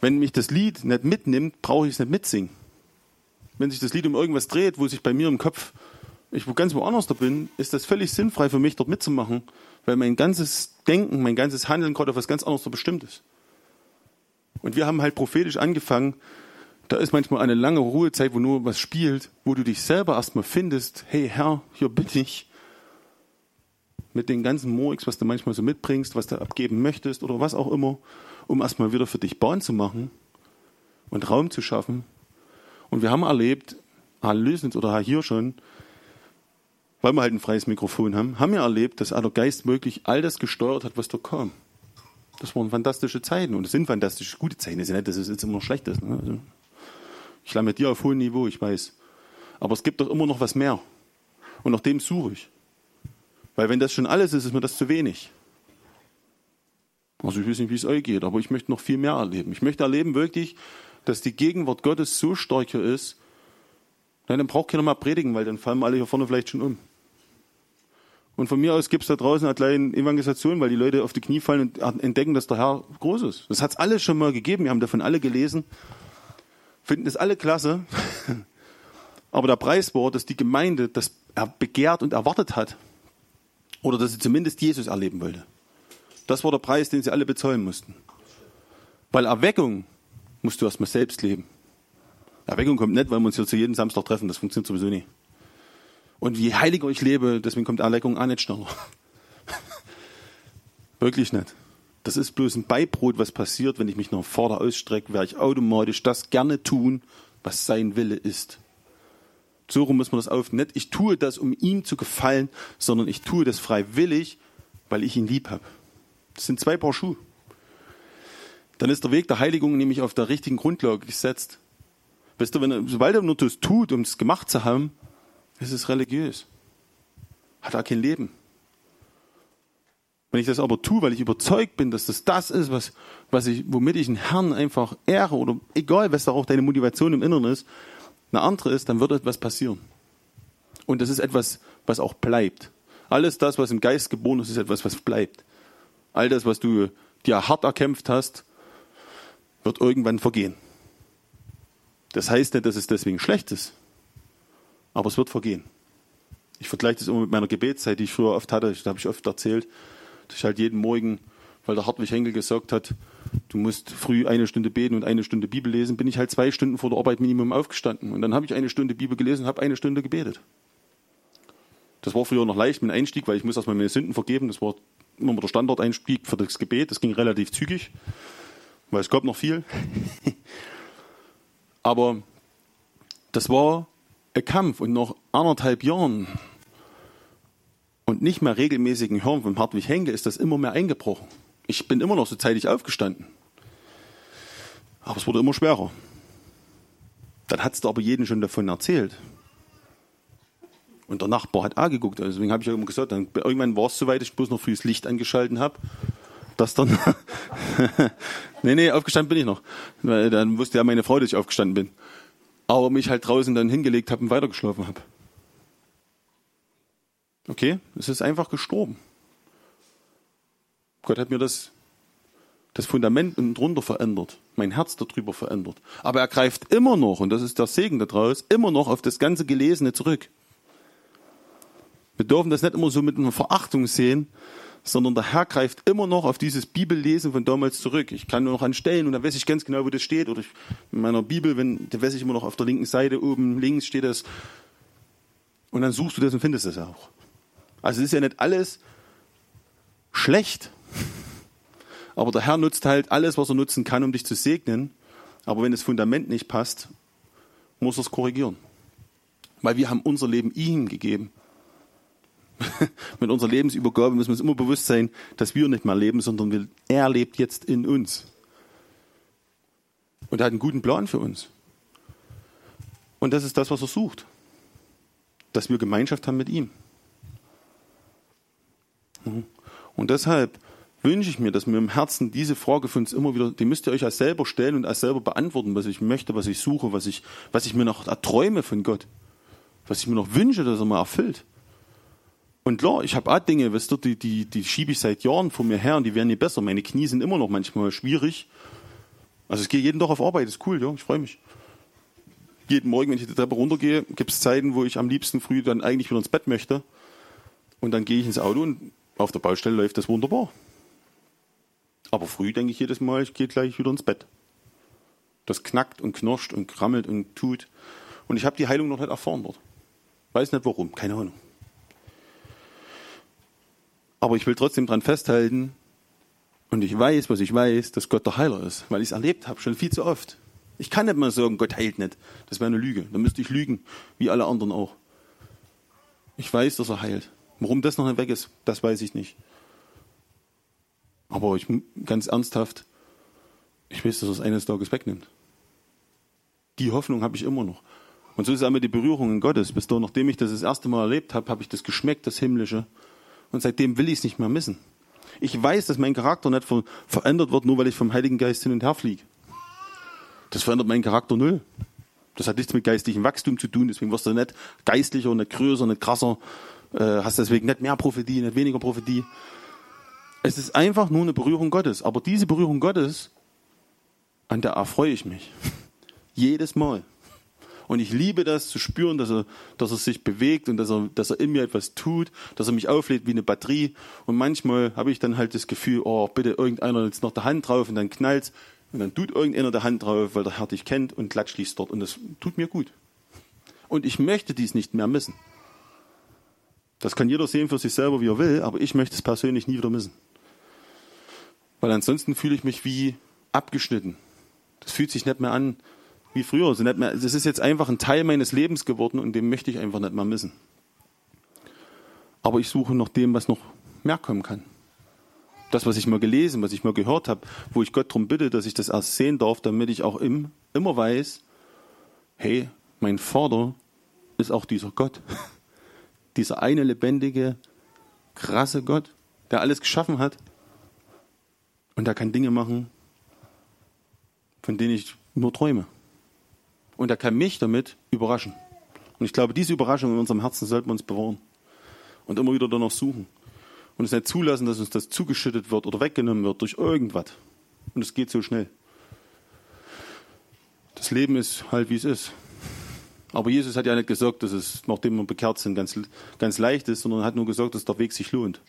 S1: Wenn mich das Lied nicht mitnimmt, brauche ich es nicht mitsingen wenn sich das Lied um irgendwas dreht, wo sich bei mir im Kopf, ich ganz woanders da bin, ist das völlig sinnfrei für mich, dort mitzumachen, weil mein ganzes Denken, mein ganzes Handeln gerade auf was ganz anderes bestimmt ist. Und wir haben halt prophetisch angefangen, da ist manchmal eine lange Ruhezeit, wo nur was spielt, wo du dich selber erstmal findest, hey Herr, hier bin ich, mit den ganzen Morix, was du manchmal so mitbringst, was du abgeben möchtest oder was auch immer, um erstmal wieder für dich Bahn zu machen und Raum zu schaffen und wir haben erlebt, Lösnitz oder hier schon, weil wir halt ein freies Mikrofon haben, haben wir erlebt, dass der Geist wirklich all das gesteuert hat, was da kam. Das waren fantastische Zeiten und es sind fantastische, gute Zeiten. Es ist nicht, dass es jetzt immer schlecht ist. Ne? Also, ich dir auf hohem Niveau, ich weiß. Aber es gibt doch immer noch was mehr. Und nach dem suche ich. Weil wenn das schon alles ist, ist mir das zu wenig. Also ich weiß nicht, wie es euch geht, aber ich möchte noch viel mehr erleben. Ich möchte erleben wirklich, dass die Gegenwart Gottes so stark ist, nein, dann braucht keiner mal predigen, weil dann fallen alle hier vorne vielleicht schon um. Und von mir aus gibt es da draußen eine kleine Evangelisation, weil die Leute auf die Knie fallen und entdecken, dass der Herr groß ist. Das hat es alles schon mal gegeben. Wir haben davon alle gelesen. Finden das alle klasse. Aber der Preis war, dass die Gemeinde das begehrt und erwartet hat. Oder dass sie zumindest Jesus erleben wollte. Das war der Preis, den sie alle bezahlen mussten. Weil Erweckung musst du erstmal selbst leben. Erweckung kommt nicht, weil wir uns hier zu jedem Samstag treffen. Das funktioniert sowieso nicht. Und je heiliger ich lebe, deswegen kommt Erweckung auch nicht schneller. Wirklich nicht. Das ist bloß ein Beibrot, was passiert, wenn ich mich nach vorne ausstrecke, werde ich automatisch das gerne tun, was sein Wille ist. So rum muss man das auf. Nicht, ich tue das, um ihm zu gefallen, sondern ich tue das freiwillig, weil ich ihn lieb habe. Das sind zwei Paar Schuhe dann ist der Weg der Heiligung nämlich auf der richtigen Grundlage gesetzt. Weißt du, wenn er, sobald er nur das tut, um es gemacht zu haben, ist es religiös. Hat er kein Leben. Wenn ich das aber tue, weil ich überzeugt bin, dass das das ist, was, was ich, womit ich einen Herrn einfach ehre oder egal, was da auch deine Motivation im Inneren ist, eine andere ist, dann wird etwas passieren. Und das ist etwas, was auch bleibt. Alles das, was im Geist geboren ist, ist etwas, was bleibt. All das, was du dir hart erkämpft hast, wird irgendwann vergehen. Das heißt nicht, dass es deswegen schlecht ist, aber es wird vergehen. Ich vergleiche das immer mit meiner Gebetszeit, die ich früher oft hatte. Da habe ich oft erzählt, dass ich halt jeden Morgen, weil der Hartwig Henkel gesagt hat, du musst früh eine Stunde beten und eine Stunde Bibel lesen, bin ich halt zwei Stunden vor der Arbeit Minimum aufgestanden. Und dann habe ich eine Stunde Bibel gelesen habe eine Stunde gebetet. Das war früher noch leicht mit Einstieg, weil ich muss erstmal meine Sünden vergeben. Das war immer der Standardeinstieg für das Gebet. Das ging relativ zügig, weil es gab noch viel. Aber das war ein Kampf und nach anderthalb Jahren und nicht mehr regelmäßigen Hören von Hartwig Henke ist das immer mehr eingebrochen. Ich bin immer noch so zeitig aufgestanden. Aber es wurde immer schwerer. Dann hat es aber jeden schon davon erzählt. Und der Nachbar hat auch geguckt. Also deswegen habe ich ja immer gesagt, dann, irgendwann war es soweit, ich bloß noch früh das Licht angeschalten habe. Dass dann. nee, nee, aufgestanden bin ich noch. Dann wusste ja meine Frau, dass ich aufgestanden bin. Aber mich halt draußen dann hingelegt habe und weitergeschlafen habe. Okay, es ist einfach gestorben. Gott hat mir das, das Fundament drunter verändert, mein Herz darüber verändert. Aber er greift immer noch, und das ist der Segen daraus, immer noch auf das ganze Gelesene zurück. Wir dürfen das nicht immer so mit einer Verachtung sehen, sondern der Herr greift immer noch auf dieses Bibellesen von damals zurück. Ich kann nur noch anstellen und dann weiß ich ganz genau, wo das steht. Oder ich, in meiner Bibel, wenn, da weiß ich immer noch auf der linken Seite oben links steht das. Und dann suchst du das und findest es auch. Also es ist ja nicht alles schlecht. Aber der Herr nutzt halt alles, was er nutzen kann, um dich zu segnen. Aber wenn das Fundament nicht passt, muss er es korrigieren. Weil wir haben unser Leben ihm gegeben. Mit unserer Lebensübergabe müssen wir uns immer bewusst sein, dass wir nicht mehr leben, sondern er lebt jetzt in uns. Und er hat einen guten Plan für uns. Und das ist das, was er sucht. Dass wir Gemeinschaft haben mit ihm. Mhm. Und deshalb wünsche ich mir, dass mir im Herzen diese Frage für uns immer wieder, die müsst ihr euch als selber stellen und als selber beantworten, was ich möchte, was ich suche, was ich, was ich mir noch erträume von Gott. Was ich mir noch wünsche, dass er mal erfüllt. Und klar, ich habe auch Dinge, weißt du, die, die, die schiebe ich seit Jahren vor mir her und die werden nie besser. Meine Knie sind immer noch manchmal schwierig. Also ich gehe jeden Tag auf Arbeit, ist cool, ja, ich freue mich. Jeden Morgen, wenn ich die Treppe runtergehe, gibt es Zeiten, wo ich am liebsten früh dann eigentlich wieder ins Bett möchte. Und dann gehe ich ins Auto und auf der Baustelle läuft das wunderbar. Aber früh denke ich jedes Mal, ich gehe gleich wieder ins Bett. Das knackt und knirscht und krammelt und tut. Und ich habe die Heilung noch nicht erfahren dort. Weiß nicht warum, keine Ahnung. Aber ich will trotzdem dran festhalten, und ich weiß, was ich weiß, dass Gott der Heiler ist, weil ich es erlebt habe, schon viel zu oft. Ich kann nicht mal sagen, Gott heilt nicht. Das wäre eine Lüge. Dann müsste ich lügen, wie alle anderen auch. Ich weiß, dass er heilt. Warum das noch nicht weg ist, das weiß ich nicht. Aber ich ganz ernsthaft, ich weiß, dass es eines Tages wegnimmt. Die Hoffnung habe ich immer noch. Und so ist auch mit die Berührung in Gottes. Bis dahin, nachdem ich das das erste Mal erlebt habe, habe ich das geschmeckt, das Himmlische. Und seitdem will ich es nicht mehr missen. Ich weiß, dass mein Charakter nicht verändert wird, nur weil ich vom Heiligen Geist hin und her fliege. Das verändert meinen Charakter null. Das hat nichts mit geistlichem Wachstum zu tun, deswegen wirst du nicht geistlicher, nicht größer, nicht krasser, hast deswegen nicht mehr Prophetie, nicht weniger Prophetie. Es ist einfach nur eine Berührung Gottes. Aber diese Berührung Gottes, an der erfreue ich mich. Jedes Mal. Und ich liebe das zu spüren, dass er, dass er sich bewegt und dass er, dass er in mir etwas tut, dass er mich auflädt wie eine Batterie. Und manchmal habe ich dann halt das Gefühl, oh, bitte irgendeiner jetzt noch der Hand drauf und dann knallt und dann tut irgendeiner der Hand drauf, weil der Herr dich kennt und klatscht dies dort. Und das tut mir gut. Und ich möchte dies nicht mehr missen. Das kann jeder sehen für sich selber, wie er will, aber ich möchte es persönlich nie wieder missen. Weil ansonsten fühle ich mich wie abgeschnitten. Das fühlt sich nicht mehr an, wie früher. Also nicht mehr, das ist jetzt einfach ein Teil meines Lebens geworden und den möchte ich einfach nicht mehr missen. Aber ich suche nach dem, was noch mehr kommen kann. Das, was ich mal gelesen, was ich mal gehört habe, wo ich Gott darum bitte, dass ich das erst sehen darf, damit ich auch im, immer weiß, hey, mein Vater ist auch dieser Gott. dieser eine lebendige, krasse Gott, der alles geschaffen hat. Und der kann Dinge machen, von denen ich nur träume. Und er kann mich damit überraschen. Und ich glaube, diese Überraschung in unserem Herzen sollten wir uns bewahren. und immer wieder danach suchen. Und es nicht zulassen, dass uns das zugeschüttet wird oder weggenommen wird durch irgendwas. Und es geht so schnell. Das Leben ist halt, wie es ist. Aber Jesus hat ja nicht gesagt, dass es, nachdem wir bekehrt sind, ganz, ganz leicht ist, sondern er hat nur gesagt, dass der Weg sich lohnt.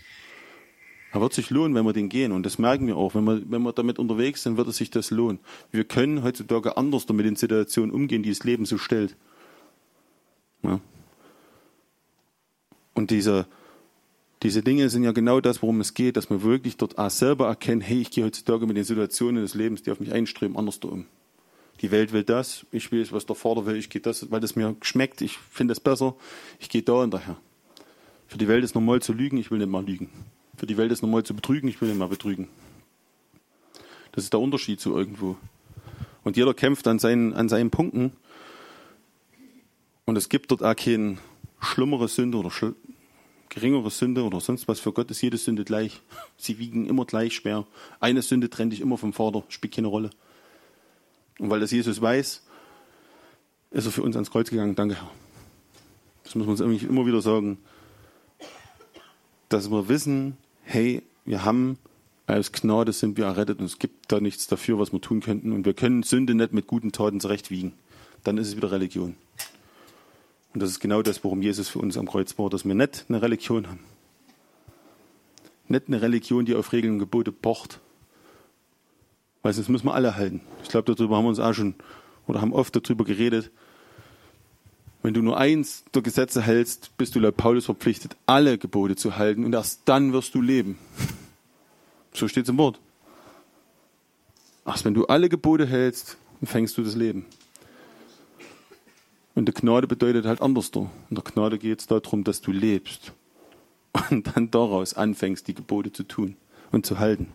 S1: Er wird sich lohnen, wenn wir den gehen. Und das merken wir auch. Wenn wir, wenn wir damit unterwegs sind, wird es sich das lohnen. Wir können heutzutage anders mit den Situationen umgehen, die das Leben so stellt. Ja. Und diese, diese Dinge sind ja genau das, worum es geht, dass wir wirklich dort selber erkennen, hey, ich gehe heutzutage mit den Situationen des Lebens, die auf mich einstreben, anders um. Die Welt will das, ich will was der Vater will, ich gehe das, weil das mir schmeckt, ich finde es besser, ich gehe da hinterher. Für die Welt ist normal zu lügen, ich will nicht mal lügen. Für die Welt ist normal zu betrügen, ich will nicht mal betrügen. Das ist der Unterschied zu irgendwo. Und jeder kämpft an seinen, an seinen Punkten. Und es gibt dort auch keine schlimmere Sünde oder schl geringere Sünde oder sonst was. Für Gott ist jede Sünde gleich. Sie wiegen immer gleich schwer. Eine Sünde trennt dich immer vom Vater, spielt keine Rolle. Und weil das Jesus weiß, ist er für uns ans Kreuz gegangen. Danke, Herr. Das muss man uns immer wieder sagen. Dass wir wissen, hey, wir haben als Gnade sind wir errettet und es gibt da nichts dafür, was wir tun könnten. Und wir können Sünde nicht mit guten Taten zurechtwiegen. Dann ist es wieder Religion. Und das ist genau das, worum Jesus für uns am Kreuz war, dass wir nicht eine Religion haben. Nicht eine Religion, die auf Regeln und Gebote pocht. Weil sonst müssen wir alle halten. Ich glaube, darüber haben wir uns auch schon oder haben oft darüber geredet. Wenn du nur eins der Gesetze hältst, bist du laut Paulus verpflichtet, alle Gebote zu halten und erst dann wirst du leben. So steht es im Wort. Erst wenn du alle Gebote hältst, fängst du das Leben. Und der Gnade bedeutet halt anders. In der Gnade geht es darum, dass du lebst und dann daraus anfängst, die Gebote zu tun und zu halten.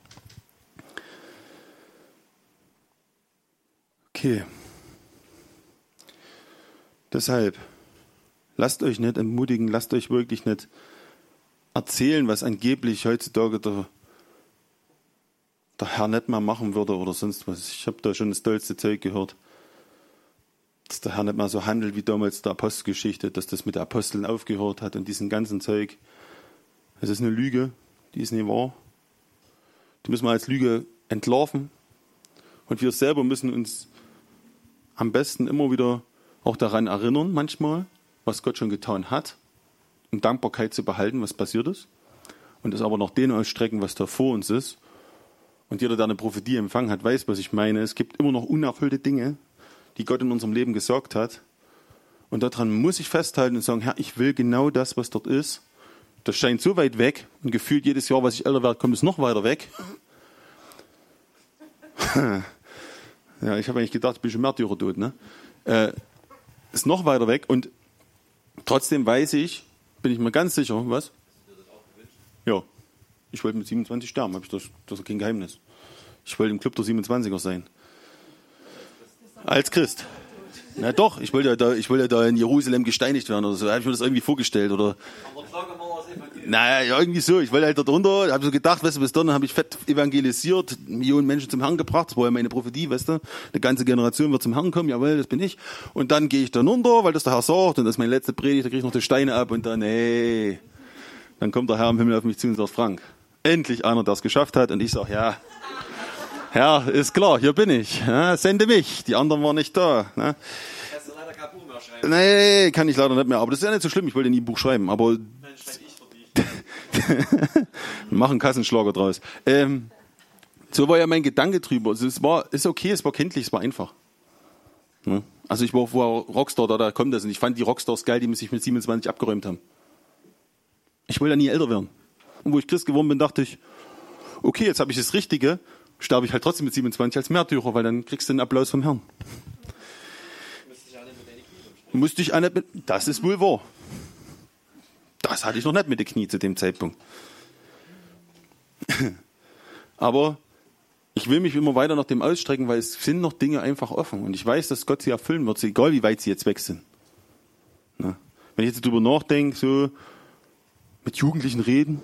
S1: Okay. Deshalb, lasst euch nicht entmutigen, lasst euch wirklich nicht erzählen, was angeblich heutzutage der, der Herr nicht mehr machen würde oder sonst was. Ich habe da schon das tollste Zeug gehört dass der Herr nicht mehr so handelt wie damals der Apostelgeschichte, dass das mit den Aposteln aufgehört hat und diesem ganzen Zeug. Es ist eine Lüge, die ist nicht wahr. Die müssen wir als Lüge entlarven. Und wir selber müssen uns am besten immer wieder auch daran erinnern, manchmal, was Gott schon getan hat, um Dankbarkeit zu behalten, was passiert ist. Und es aber noch den ausstrecken, was da vor uns ist. Und jeder, der eine Prophetie empfangen hat, weiß, was ich meine. Es gibt immer noch unerfüllte Dinge, die Gott in unserem Leben gesorgt hat. Und daran muss ich festhalten und sagen, Herr, ich will genau das, was dort ist. Das scheint so weit weg und gefühlt jedes Jahr, was ich älter werde, kommt es noch weiter weg. ja, ich habe eigentlich gedacht, ich bin schon Märtyrer tot, ne? Äh, ist noch weiter weg und trotzdem weiß ich, bin ich mir ganz sicher, was? Ja, ich wollte mit 27 sterben, habe ich das, das ist kein Geheimnis. Ich wollte im Club der 27er sein. Als Christ. Na doch, ich wollte ja da, ich wollte ja da in Jerusalem gesteinigt werden oder so. Habe ich mir das irgendwie vorgestellt oder. Naja, irgendwie so. Ich wollte halt da drunter, habe so gedacht, weißt du, bis dann habe ich fett evangelisiert, Millionen Menschen zum Herrn gebracht. Das war ja meine Prophetie, weißt du. Eine ganze Generation wird zum Herrn kommen, jawohl, das bin ich. Und dann gehe ich da runter, weil das der Herr sagt, und das ist meine letzte Predigt, da kriege ich noch die Steine ab und dann, ey, dann kommt der Herr im Himmel auf mich zu und sagt, Frank, endlich einer, der es geschafft hat. Und ich sage, ja, ja, ist klar, hier bin ich. Ja, sende mich. Die anderen waren nicht da. Ne? Kannst du leider kein Buch mehr schreiben. Nee, kann ich leider nicht mehr. Aber das ist ja nicht so schlimm. Ich wollte nie ein Buch schreiben. Aber machen Kassenschlager draus. Ähm, so war ja mein Gedanke drüber. Also es war, ist okay, es war kenntlich, es war einfach. Ne? Also ich war, war Rockstar, da, da kommt das. Und ich fand die Rockstars geil, die sich mit 27 abgeräumt haben. Ich wollte ja nie älter werden. Und wo ich Christ geworden bin, dachte ich, okay, jetzt habe ich das Richtige sterbe ich halt trotzdem mit 27 als Märtyrer, weil dann kriegst du einen Applaus vom Herrn. Musste ich nicht mit, das ist wohl wahr. Das hatte ich noch nicht mit den Knie zu dem Zeitpunkt. Aber ich will mich immer weiter nach dem ausstrecken, weil es sind noch Dinge einfach offen. Und ich weiß, dass Gott sie erfüllen wird, egal wie weit sie jetzt weg sind. Wenn ich jetzt darüber nachdenke, so mit Jugendlichen reden,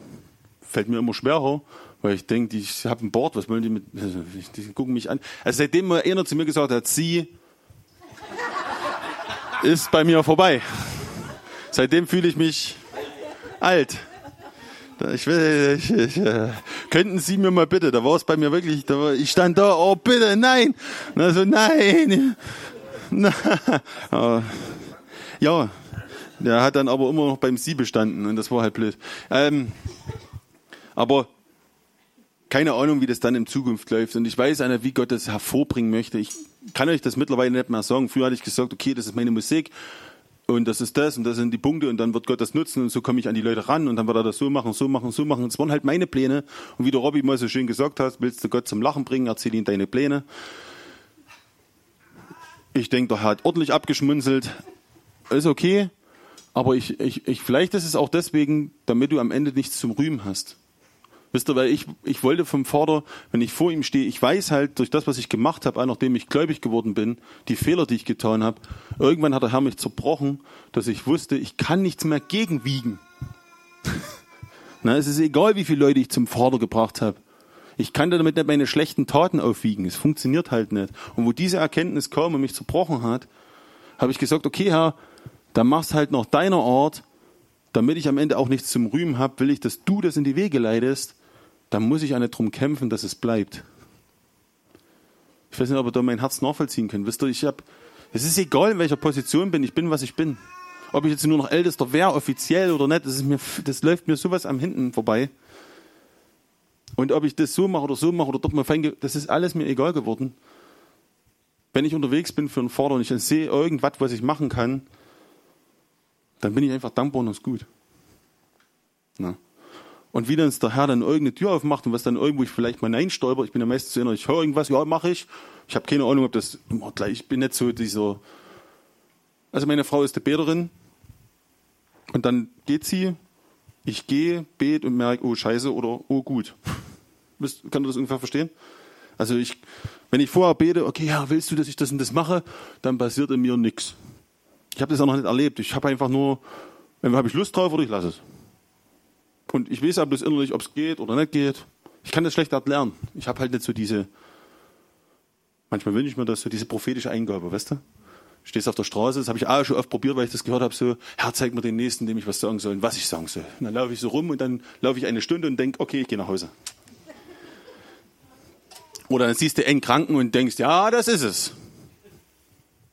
S1: fällt mir immer schwerer, weil ich denke, ich habe ein Board, was wollen die mit, die gucken mich an. Also seitdem einer zu mir gesagt hat, sie ist bei mir vorbei. Seitdem fühle ich mich alt. Ich will, ich, ich, äh, könnten Sie mir mal bitte, da war es bei mir wirklich, war, ich stand da, oh bitte, nein. Na so, nein. Na, ja, der hat dann aber immer noch beim Sie bestanden und das war halt blöd. Ähm, aber keine Ahnung, wie das dann in Zukunft läuft. Und ich weiß nicht, wie Gott das hervorbringen möchte. Ich kann euch das mittlerweile nicht mehr sagen. Früher hatte ich gesagt, okay, das ist meine Musik und das ist das und das sind die Punkte und dann wird Gott das nutzen und so komme ich an die Leute ran und dann wird er das so machen, so machen, so machen. Das waren halt meine Pläne. Und wie der Robby mal so schön gesagt hat, willst du Gott zum Lachen bringen, erzähl ihm deine Pläne. Ich denke, der hat ordentlich abgeschmunzelt. Ist okay, aber ich, ich, ich, vielleicht ist es auch deswegen, damit du am Ende nichts zum Rühmen hast. Wisst ihr, weil ich, ich wollte vom Vater, wenn ich vor ihm stehe, ich weiß halt durch das, was ich gemacht habe, auch nachdem ich gläubig geworden bin, die Fehler, die ich getan habe, irgendwann hat der Herr mich zerbrochen, dass ich wusste, ich kann nichts mehr gegenwiegen. Na, es ist egal, wie viele Leute ich zum Vater gebracht habe. Ich kann damit nicht meine schlechten Taten aufwiegen. Es funktioniert halt nicht. Und wo diese Erkenntnis kam und mich zerbrochen hat, habe ich gesagt, okay, Herr, dann mach's halt nach deiner Art, damit ich am Ende auch nichts zum Rühmen habe, will ich, dass du das in die Wege leitest, dann muss ich auch nicht drum kämpfen, dass es bleibt. Ich weiß nicht, ob ihr da mein Herz nachvollziehen könnt. Wisst ihr, ich habe, es ist egal, in welcher Position bin, ich bin, was ich bin. Ob ich jetzt nur noch Ältester wäre, offiziell oder nicht, das, mir, das läuft mir sowas am Hinten vorbei. Und ob ich das so mache oder so mache oder dort mal fein, das ist alles mir egal geworden. Wenn ich unterwegs bin für einen Vater und ich dann sehe irgendwas, was ich machen kann, dann bin ich einfach dankbar und ist gut. Na. Und wie dann der Herr dann irgendeine Tür aufmacht und was dann irgendwo ich vielleicht mal einstolper, ich bin ja meistens so einer, ich höre irgendwas, ja, mache ich. Ich habe keine Ahnung, ob das immer gleich, ich bin nicht so dieser. Also meine Frau ist die Beterin und dann geht sie, ich gehe, bete und merke, oh Scheiße oder oh gut. Kann du das ungefähr verstehen? Also ich, wenn ich vorher bete, okay, ja, willst du, dass ich das und das mache, dann passiert in mir nichts. Ich habe das auch noch nicht erlebt. Ich habe einfach nur, wenn habe ich Lust drauf oder ich lasse es. Und ich weiß aber bloß innerlich, ob es geht oder nicht geht. Ich kann das schlecht erklären. Ich habe halt nicht so diese, manchmal wünsche ich mir das, so diese prophetische Eingabe, weißt du? Stehst auf der Straße, das habe ich auch schon oft probiert, weil ich das gehört habe, so, Herr, zeig mir den Nächsten, dem ich was sagen soll und was ich sagen soll. Und dann laufe ich so rum und dann laufe ich eine Stunde und denke, okay, ich gehe nach Hause. Oder dann siehst du einen Kranken und denkst, ja, das ist es.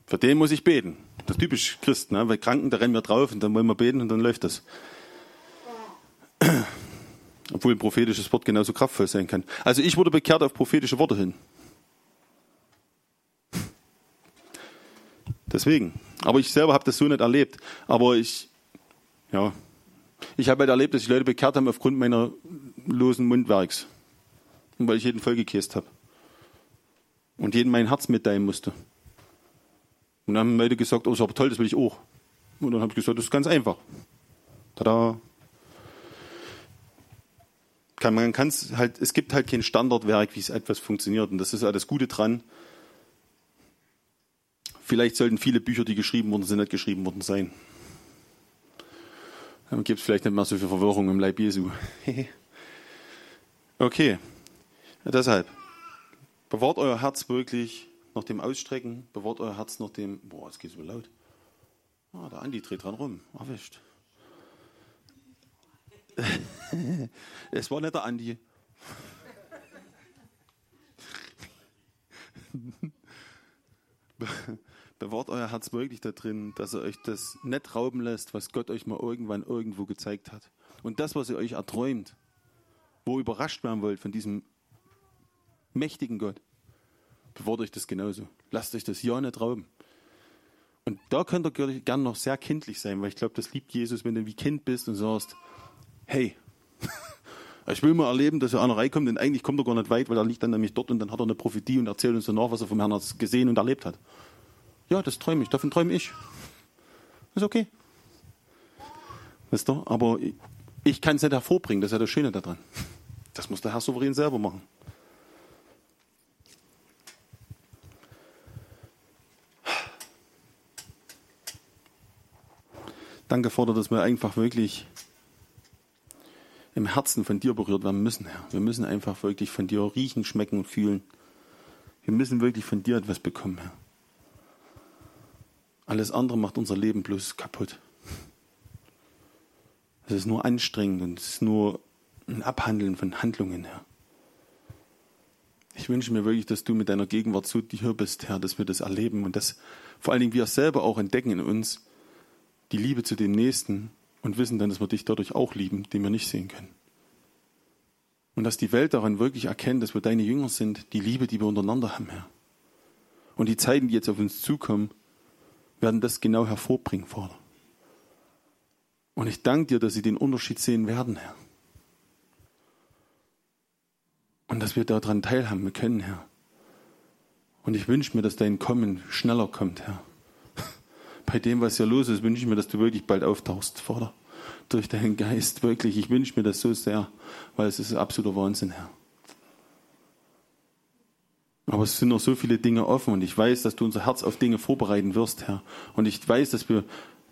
S1: Für den muss ich beten. Das ist typisch Christ, ne? weil Kranken, da rennen wir drauf und dann wollen wir beten und dann läuft das. Obwohl ein prophetisches Wort genauso kraftvoll sein kann. Also ich wurde bekehrt auf prophetische Worte hin. Deswegen. Aber ich selber habe das so nicht erlebt. Aber ich, ja, ich habe halt erlebt, dass ich Leute bekehrt haben aufgrund meiner losen Mundwerks. Und weil ich jeden vollgekäst habe. Und jeden mein Herz mitteilen musste. Und dann haben Leute gesagt, oh, ist aber toll, das will ich auch. Und dann habe ich gesagt, das ist ganz einfach. Tada kann, man kann es halt, es gibt halt kein Standardwerk, wie es etwas funktioniert. Und das ist ja das Gute dran. Vielleicht sollten viele Bücher, die geschrieben wurden, sind nicht geschrieben worden sein. Dann gibt es vielleicht nicht mehr so viel Verwirrung im Leib Jesu. okay. Ja, deshalb. Bewahrt euer Herz wirklich nach dem Ausstrecken. Bewahrt euer Herz nach dem. Boah, es geht so laut. Ah, der Andi dreht dran rum. Erwischt. es war nicht der Andi. Bewahrt euer Herz wirklich da drin, dass ihr euch das nicht rauben lässt, was Gott euch mal irgendwann irgendwo gezeigt hat. Und das, was ihr euch erträumt, wo ihr überrascht werden wollt von diesem mächtigen Gott, bewahrt euch das genauso. Lasst euch das ja nicht rauben. Und da könnt ihr gerne noch sehr kindlich sein, weil ich glaube, das liebt Jesus, wenn du wie Kind bist und sagst, hey, ich will mal erleben, dass er einer reinkommt und eigentlich kommt er gar nicht weit, weil er liegt dann nämlich dort und dann hat er eine Prophetie und erzählt uns danach, was er vom Herrn gesehen und erlebt hat. Ja, das träume ich, davon träume ich. Ist okay. Weißt du, aber ich kann es nicht hervorbringen, das ist ja das Schöne daran. Das muss der Herr souverän selber machen. Danke, Vater, dass wir einfach wirklich im Herzen von dir berührt werden müssen, Herr. Wir müssen einfach wirklich von dir riechen, schmecken und fühlen. Wir müssen wirklich von dir etwas bekommen, Herr. Alles andere macht unser Leben bloß kaputt. Es ist nur anstrengend und es ist nur ein Abhandeln von Handlungen, Herr. Ich wünsche mir wirklich, dass du mit deiner Gegenwart so hier bist, Herr, dass wir das erleben und dass vor allen Dingen wir selber auch entdecken in uns die Liebe zu dem Nächsten und wissen dann, dass wir dich dadurch auch lieben, den wir nicht sehen können. Und dass die Welt daran wirklich erkennt, dass wir deine Jünger sind, die Liebe, die wir untereinander haben, Herr. Und die Zeiten, die jetzt auf uns zukommen, werden das genau hervorbringen, Vater. Und ich danke dir, dass sie den Unterschied sehen werden, Herr. Und dass wir daran teilhaben können, Herr. Und ich wünsche mir, dass dein Kommen schneller kommt, Herr. Bei dem, was hier los ist, wünsche ich mir, dass du wirklich bald auftauchst, Vater. Durch deinen Geist, wirklich. Ich wünsche mir das so sehr, weil es ist absoluter Wahnsinn, Herr. Aber es sind noch so viele Dinge offen und ich weiß, dass du unser Herz auf Dinge vorbereiten wirst, Herr. Und ich weiß, dass wir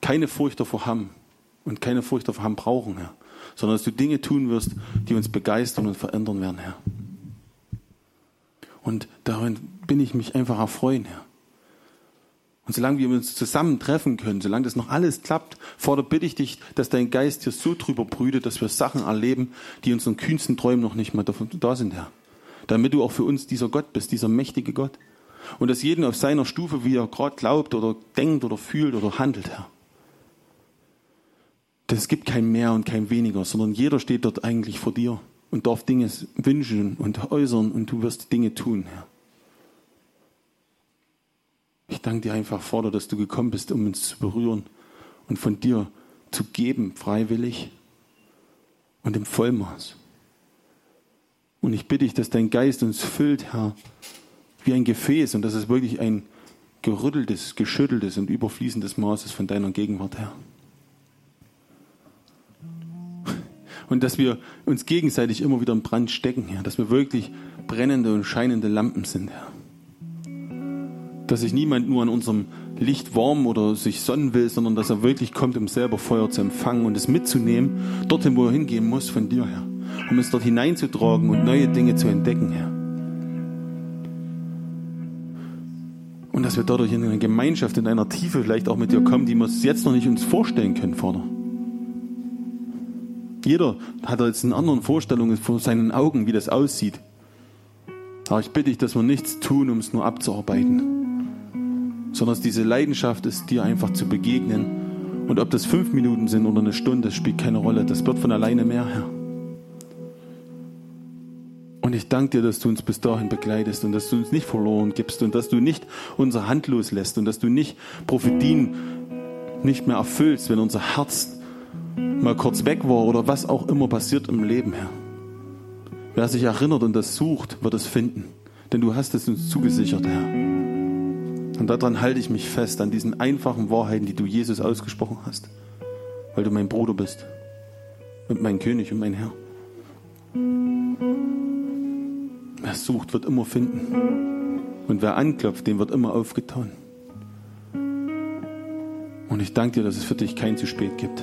S1: keine Furcht davor haben und keine Furcht davor haben brauchen, Herr. Sondern dass du Dinge tun wirst, die uns begeistern und verändern werden, Herr. Und darin bin ich mich einfach erfreuen, Herr. Und solange wir uns zusammen treffen können, solange das noch alles klappt, fordere bitte ich dich, dass dein Geist hier so drüber brütet, dass wir Sachen erleben, die unseren kühnsten Träumen noch nicht mal da sind, Herr damit du auch für uns dieser Gott bist, dieser mächtige Gott. Und dass jeden auf seiner Stufe, wie er gerade glaubt oder denkt oder fühlt oder handelt, Herr. Es gibt kein Mehr und kein Weniger, sondern jeder steht dort eigentlich vor dir und darf Dinge wünschen und äußern und du wirst Dinge tun, Herr. Ich danke dir einfach, Vater, dass du gekommen bist, um uns zu berühren und von dir zu geben, freiwillig und im Vollmaß. Und ich bitte dich, dass dein Geist uns füllt, Herr, wie ein Gefäß und dass es wirklich ein gerütteltes, geschütteltes und überfließendes Maß ist von deiner Gegenwart, Herr. Und dass wir uns gegenseitig immer wieder im Brand stecken, Herr. Dass wir wirklich brennende und scheinende Lampen sind, Herr. Dass sich niemand nur an unserem Licht warm oder sich sonnen will, sondern dass er wirklich kommt, um selber Feuer zu empfangen und es mitzunehmen, dorthin, wo er hingehen muss, von dir, Herr um es dort hineinzutragen und neue Dinge zu entdecken, Herr. Und dass wir dadurch in eine Gemeinschaft, in einer Tiefe vielleicht auch mit dir kommen, die wir uns jetzt noch nicht uns vorstellen können, Vater. Jeder hat jetzt eine andere Vorstellung vor seinen Augen, wie das aussieht. Aber ich bitte dich, dass wir nichts tun, um es nur abzuarbeiten, sondern diese Leidenschaft ist, dir einfach zu begegnen. Und ob das fünf Minuten sind oder eine Stunde, spielt keine Rolle. Das wird von alleine mehr, Herr. Und ich danke dir, dass du uns bis dahin begleitest und dass du uns nicht verloren gibst und dass du nicht unser Hand loslässt und dass du nicht Prophetien nicht mehr erfüllst, wenn unser Herz mal kurz weg war oder was auch immer passiert im Leben, Herr. Wer sich erinnert und das sucht, wird es finden. Denn du hast es uns zugesichert, Herr. Und daran halte ich mich fest, an diesen einfachen Wahrheiten, die du Jesus ausgesprochen hast. Weil du mein Bruder bist. Und mein König und mein Herr. Wer sucht, wird immer finden. Und wer anklopft, dem wird immer aufgetan. Und ich danke dir, dass es für dich kein zu spät gibt.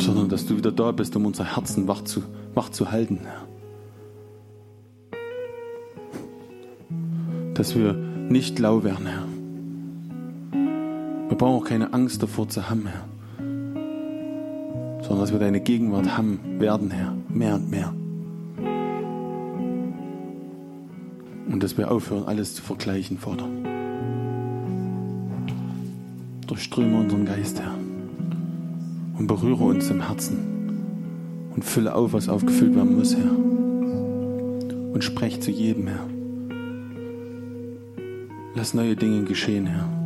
S1: Sondern dass du wieder da bist, um unser Herzen wach zu, wach zu halten. Dass wir nicht lau werden, Herr. Wir brauchen auch keine Angst davor zu haben, Herr sondern dass wir deine Gegenwart haben werden, Herr, mehr und mehr. Und dass wir aufhören, alles zu vergleichen, Vater. Durchströme unseren Geist, Herr, und berühre uns im Herzen und fülle auf, was aufgefüllt werden muss, Herr. Und sprech zu jedem, Herr. Lass neue Dinge geschehen, Herr.